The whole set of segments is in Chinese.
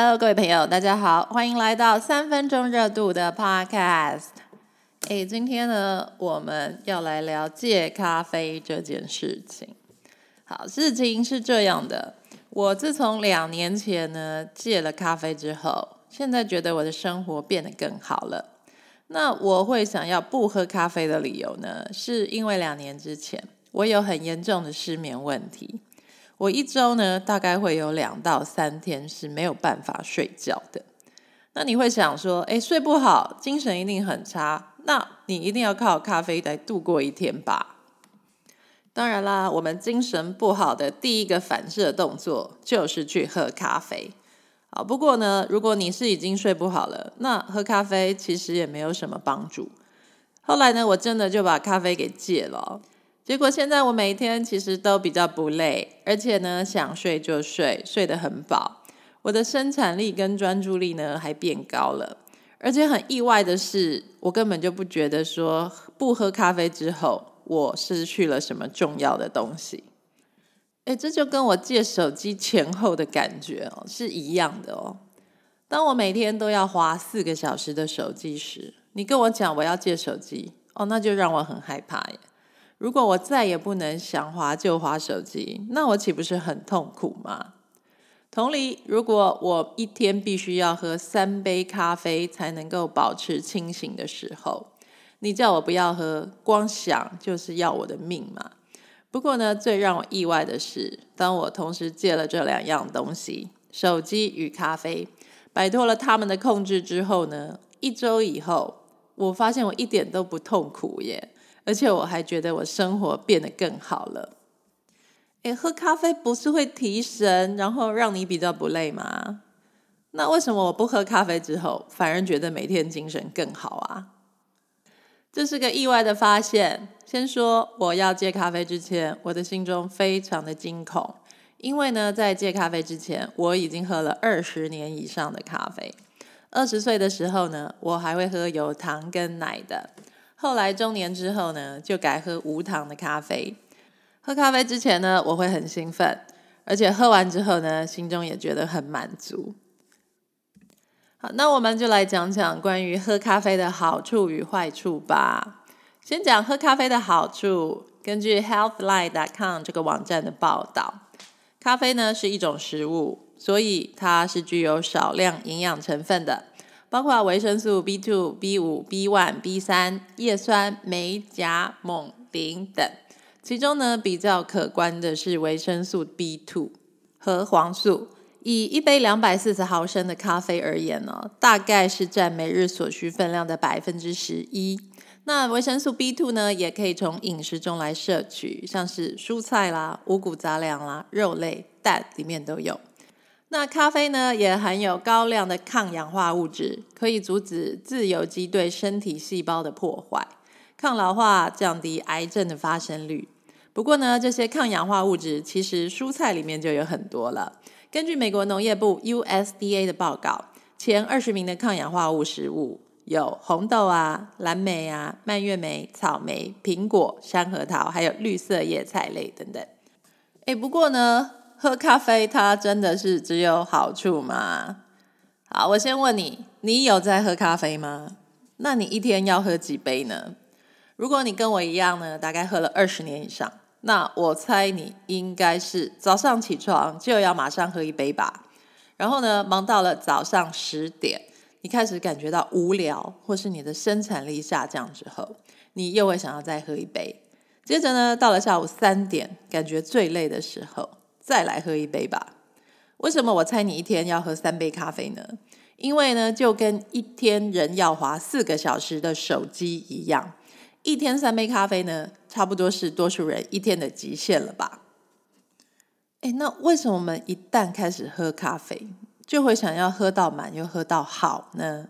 Hello，各位朋友，大家好，欢迎来到三分钟热度的 Podcast。哎，今天呢，我们要来聊戒咖啡这件事情。好，事情是这样的，我自从两年前呢戒了咖啡之后，现在觉得我的生活变得更好了。那我会想要不喝咖啡的理由呢，是因为两年之前我有很严重的失眠问题。我一周呢，大概会有两到三天是没有办法睡觉的。那你会想说，哎，睡不好，精神一定很差。那你一定要靠咖啡来度过一天吧？当然啦，我们精神不好的第一个反射动作就是去喝咖啡。好，不过呢，如果你是已经睡不好了，那喝咖啡其实也没有什么帮助。后来呢，我真的就把咖啡给戒了。结果现在我每一天其实都比较不累，而且呢想睡就睡，睡得很饱。我的生产力跟专注力呢还变高了，而且很意外的是，我根本就不觉得说不喝咖啡之后我失去了什么重要的东西。哎，这就跟我借手机前后的感觉哦是一样的哦。当我每天都要花四个小时的手机时，你跟我讲我要借手机哦，那就让我很害怕耶。如果我再也不能想滑就滑手机，那我岂不是很痛苦吗？同理，如果我一天必须要喝三杯咖啡才能够保持清醒的时候，你叫我不要喝，光想就是要我的命嘛。不过呢，最让我意外的是，当我同时戒了这两样东西——手机与咖啡，摆脱了他们的控制之后呢，一周以后，我发现我一点都不痛苦耶。而且我还觉得我生活变得更好了。诶，喝咖啡不是会提神，然后让你比较不累吗？那为什么我不喝咖啡之后，反而觉得每天精神更好啊？这是个意外的发现。先说我要戒咖啡之前，我的心中非常的惊恐，因为呢，在戒咖啡之前，我已经喝了二十年以上的咖啡。二十岁的时候呢，我还会喝有糖跟奶的。后来中年之后呢，就改喝无糖的咖啡。喝咖啡之前呢，我会很兴奋，而且喝完之后呢，心中也觉得很满足。好，那我们就来讲讲关于喝咖啡的好处与坏处吧。先讲喝咖啡的好处。根据 Healthline.com 这个网站的报道，咖啡呢是一种食物，所以它是具有少量营养成分的。包括维生素 B two、B 五、B one、B 三、叶酸、镁、钾、锰、磷等。其中呢，比较可观的是维生素 B two 和黄素。以一杯两百四十毫升的咖啡而言呢，大概是占每日所需分量的百分之十一。那维生素 B two 呢，也可以从饮食中来摄取，像是蔬菜啦、五谷杂粮啦、肉类、蛋里面都有。那咖啡呢，也含有高量的抗氧化物质，可以阻止自由基对身体细胞的破坏，抗老化，降低癌症的发生率。不过呢，这些抗氧化物质其实蔬菜里面就有很多了。根据美国农业部 USDA 的报告，前二十名的抗氧化物食物有红豆啊、蓝莓啊、蔓越莓、草莓、苹果、山核桃，还有绿色叶菜类等等。哎，不过呢。喝咖啡，它真的是只有好处吗？好，我先问你，你有在喝咖啡吗？那你一天要喝几杯呢？如果你跟我一样呢，大概喝了二十年以上，那我猜你应该是早上起床就要马上喝一杯吧。然后呢，忙到了早上十点，你开始感觉到无聊，或是你的生产力下降之后，你又会想要再喝一杯。接着呢，到了下午三点，感觉最累的时候。再来喝一杯吧。为什么我猜你一天要喝三杯咖啡呢？因为呢，就跟一天人要划四个小时的手机一样，一天三杯咖啡呢，差不多是多数人一天的极限了吧？哎，那为什么我们一旦开始喝咖啡，就会想要喝到满又喝到好呢？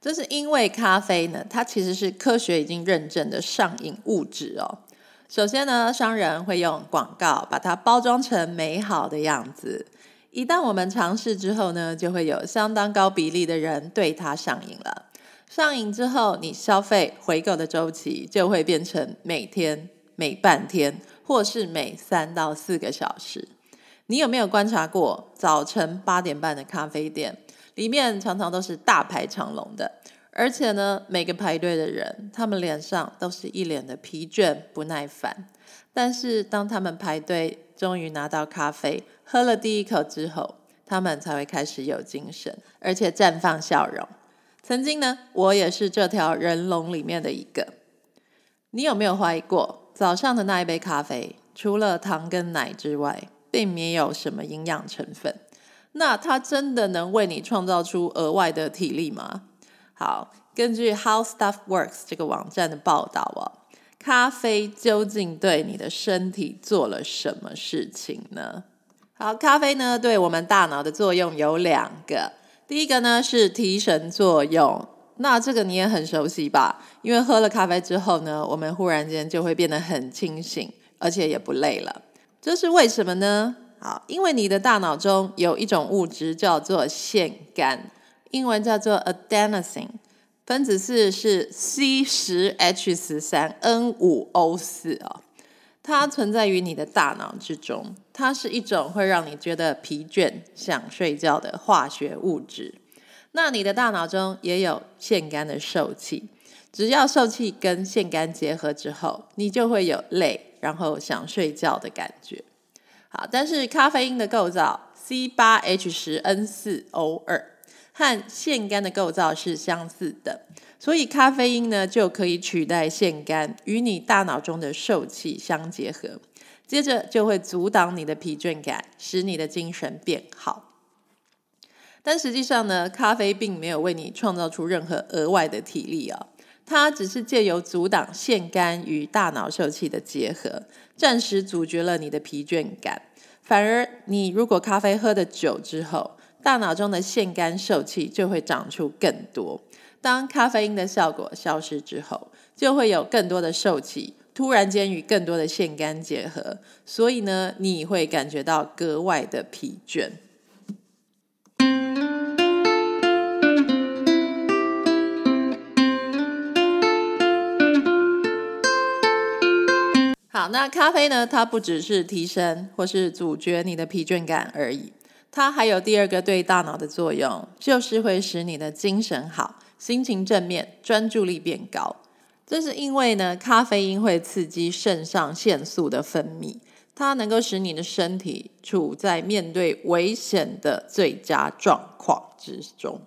这是因为咖啡呢，它其实是科学已经认证的上瘾物质哦。首先呢，商人会用广告把它包装成美好的样子。一旦我们尝试之后呢，就会有相当高比例的人对它上瘾了。上瘾之后，你消费回购的周期就会变成每天、每半天，或是每三到四个小时。你有没有观察过早晨八点半的咖啡店，里面常常都是大排长龙的，而且呢，每个排队的人，他们脸上都是一脸的疲倦不耐烦。但是当他们排队，终于拿到咖啡，喝了第一口之后，他们才会开始有精神，而且绽放笑容。曾经呢，我也是这条人龙里面的一个。你有没有怀疑过，早上的那一杯咖啡，除了糖跟奶之外，并没有什么营养成分？那它真的能为你创造出额外的体力吗？好，根据 How Stuff Works 这个网站的报道哦，咖啡究竟对你的身体做了什么事情呢？好，咖啡呢，对我们大脑的作用有两个。第一个呢是提神作用，那这个你也很熟悉吧？因为喝了咖啡之后呢，我们忽然间就会变得很清醒，而且也不累了。这是为什么呢？好，因为你的大脑中有一种物质叫做腺苷，英文叫做 adenosine，分子式是 C 十 H 十三 N 五 O 四哦。它存在于你的大脑之中，它是一种会让你觉得疲倦、想睡觉的化学物质。那你的大脑中也有腺苷的受气，只要受气跟腺苷结合之后，你就会有累，然后想睡觉的感觉。好，但是咖啡因的构造 C 八 H 十 N 四 O 二和腺苷的构造是相似的。所以咖啡因呢就可以取代腺苷，与你大脑中的受气相结合，接着就会阻挡你的疲倦感，使你的精神变好。但实际上呢，咖啡并没有为你创造出任何额外的体力啊，它只是借由阻挡腺苷与大脑受气的结合，暂时阻绝了你的疲倦感。反而，你如果咖啡喝的久之后，大脑中的腺苷受气就会长出更多。当咖啡因的效果消失之后，就会有更多的受气，突然间与更多的腺苷结合，所以呢，你会感觉到格外的疲倦。好，那咖啡呢？它不只是提升或是阻绝你的疲倦感而已，它还有第二个对大脑的作用，就是会使你的精神好。心情正面，专注力变高，这是因为呢，咖啡因会刺激肾上腺素的分泌，它能够使你的身体处在面对危险的最佳状况之中。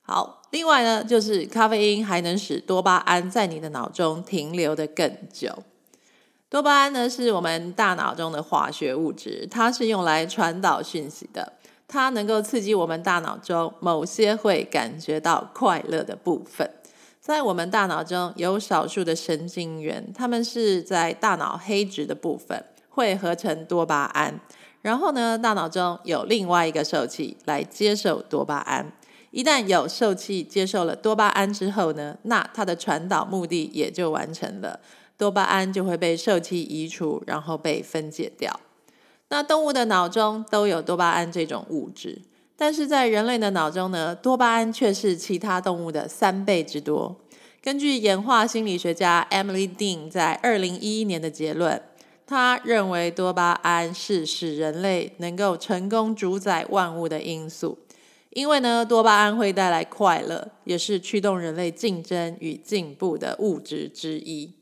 好，另外呢，就是咖啡因还能使多巴胺在你的脑中停留的更久。多巴胺呢，是我们大脑中的化学物质，它是用来传导讯息的。它能够刺激我们大脑中某些会感觉到快乐的部分，在我们大脑中有少数的神经元，它们是在大脑黑质的部分会合成多巴胺，然后呢，大脑中有另外一个受器来接受多巴胺。一旦有受器接受了多巴胺之后呢，那它的传导目的也就完成了，多巴胺就会被受器移除，然后被分解掉。那动物的脑中都有多巴胺这种物质，但是在人类的脑中呢，多巴胺却是其他动物的三倍之多。根据演化心理学家 Emily Dean 在二零一一年的结论，他认为多巴胺是使人类能够成功主宰万物的因素，因为呢，多巴胺会带来快乐，也是驱动人类竞争与进步的物质之一。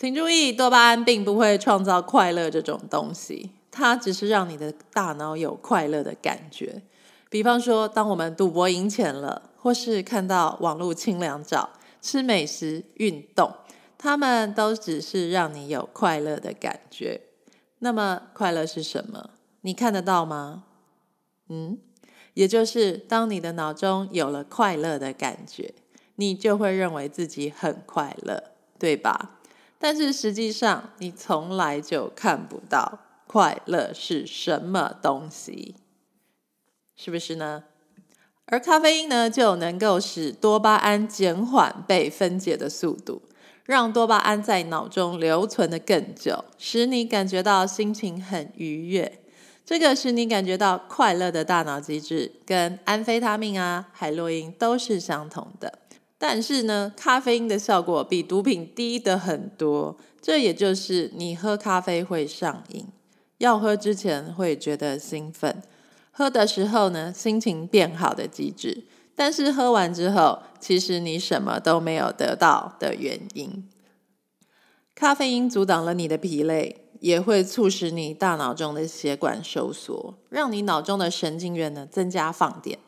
请注意，多巴胺并不会创造快乐这种东西。它只是让你的大脑有快乐的感觉，比方说，当我们赌博赢钱了，或是看到网络清凉照、吃美食、运动，它们都只是让你有快乐的感觉。那么，快乐是什么？你看得到吗？嗯，也就是当你的脑中有了快乐的感觉，你就会认为自己很快乐，对吧？但是实际上，你从来就看不到。快乐是什么东西？是不是呢？而咖啡因呢，就能够使多巴胺减缓被分解的速度，让多巴胺在脑中留存的更久，使你感觉到心情很愉悦。这个使你感觉到快乐的大脑机制，跟安非他命啊、海洛因都是相同的。但是呢，咖啡因的效果比毒品低的很多，这也就是你喝咖啡会上瘾。要喝之前会觉得兴奋，喝的时候呢心情变好的机制，但是喝完之后，其实你什么都没有得到的原因。咖啡因阻挡了你的疲累，也会促使你大脑中的血管收缩，让你脑中的神经元呢增加放电。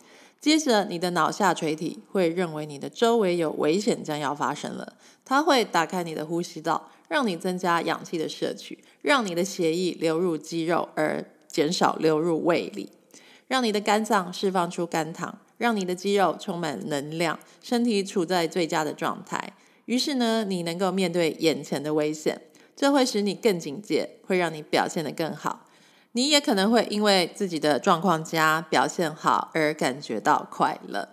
接着，你的脑下垂体会认为你的周围有危险将要发生了，它会打开你的呼吸道，让你增加氧气的摄取，让你的血液流入肌肉，而减少流入胃里，让你的肝脏释放出肝糖，让你的肌肉充满能量，身体处在最佳的状态。于是呢，你能够面对眼前的危险，这会使你更警戒，会让你表现得更好。你也可能会因为自己的状况佳、表现好而感觉到快乐。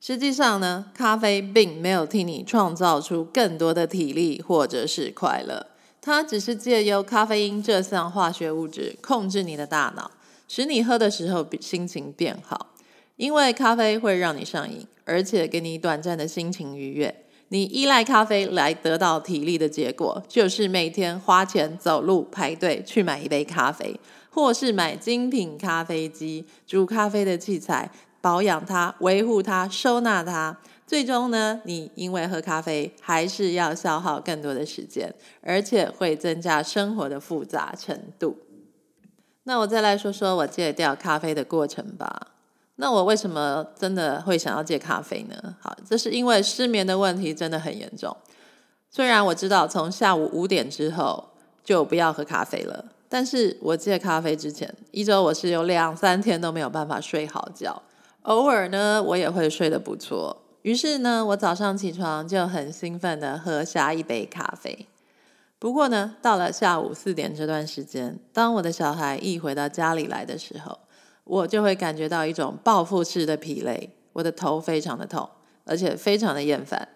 实际上呢，咖啡并没有替你创造出更多的体力或者是快乐，它只是借由咖啡因这项化学物质控制你的大脑，使你喝的时候心情变好。因为咖啡会让你上瘾，而且给你短暂的心情愉悦。你依赖咖啡来得到体力的结果，就是每天花钱走路排队去买一杯咖啡，或是买精品咖啡机、煮咖啡的器材，保养它、维护它、收纳它。最终呢，你因为喝咖啡还是要消耗更多的时间，而且会增加生活的复杂程度。那我再来说说我戒掉咖啡的过程吧。那我为什么真的会想要戒咖啡呢？好，这是因为失眠的问题真的很严重。虽然我知道从下午五点之后就不要喝咖啡了，但是我戒咖啡之前一周我是有两三天都没有办法睡好觉，偶尔呢我也会睡得不错。于是呢，我早上起床就很兴奋的喝下一杯咖啡。不过呢，到了下午四点这段时间，当我的小孩一回到家里来的时候，我就会感觉到一种报复式的疲累，我的头非常的痛，而且非常的厌烦。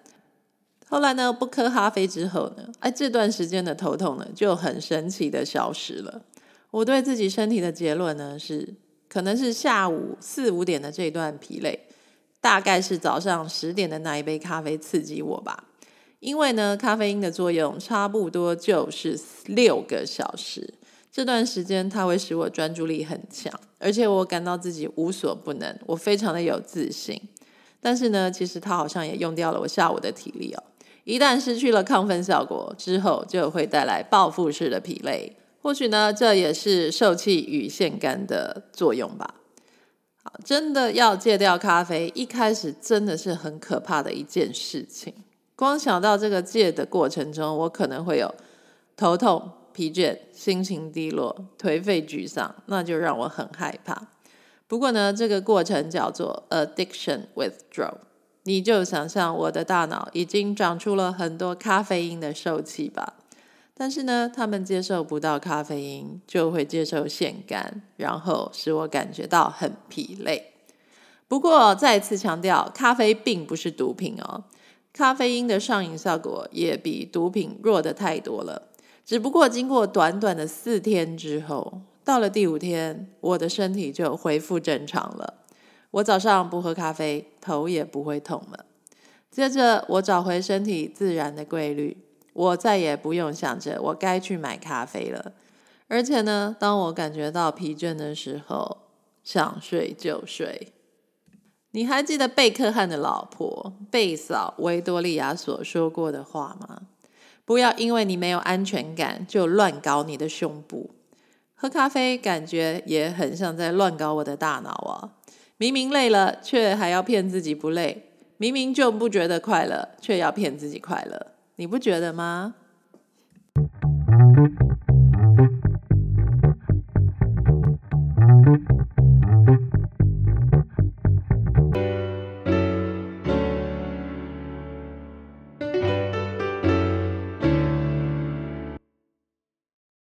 后来呢，不喝咖啡之后呢，哎，这段时间的头痛呢就很神奇的消失了。我对自己身体的结论呢是，可能是下午四五点的这段疲累，大概是早上十点的那一杯咖啡刺激我吧。因为呢，咖啡因的作用差不多就是六个小时。这段时间，它会使我专注力很强，而且我感到自己无所不能，我非常的有自信。但是呢，其实它好像也用掉了我下午的体力哦。一旦失去了亢奋效果之后，就会带来报复式的疲累。或许呢，这也是受气与腺苷的作用吧。好，真的要戒掉咖啡，一开始真的是很可怕的一件事情。光想到这个戒的过程中，我可能会有头痛。疲倦、心情低落、颓废、沮丧，那就让我很害怕。不过呢，这个过程叫做 addiction withdrawal。你就想象我的大脑已经长出了很多咖啡因的受气吧。但是呢，他们接受不到咖啡因，就会接受腺苷，然后使我感觉到很疲累。不过再次强调，咖啡并不是毒品哦。咖啡因的上瘾效果也比毒品弱的太多了。只不过经过短短的四天之后，到了第五天，我的身体就恢复正常了。我早上不喝咖啡，头也不会痛了。接着，我找回身体自然的规律，我再也不用想着我该去买咖啡了。而且呢，当我感觉到疲倦的时候，想睡就睡。你还记得贝克汉的老婆贝嫂维多利亚所说过的话吗？不要因为你没有安全感就乱搞你的胸部。喝咖啡感觉也很像在乱搞我的大脑啊！明明累了，却还要骗自己不累；明明就不觉得快乐，却要骗自己快乐。你不觉得吗？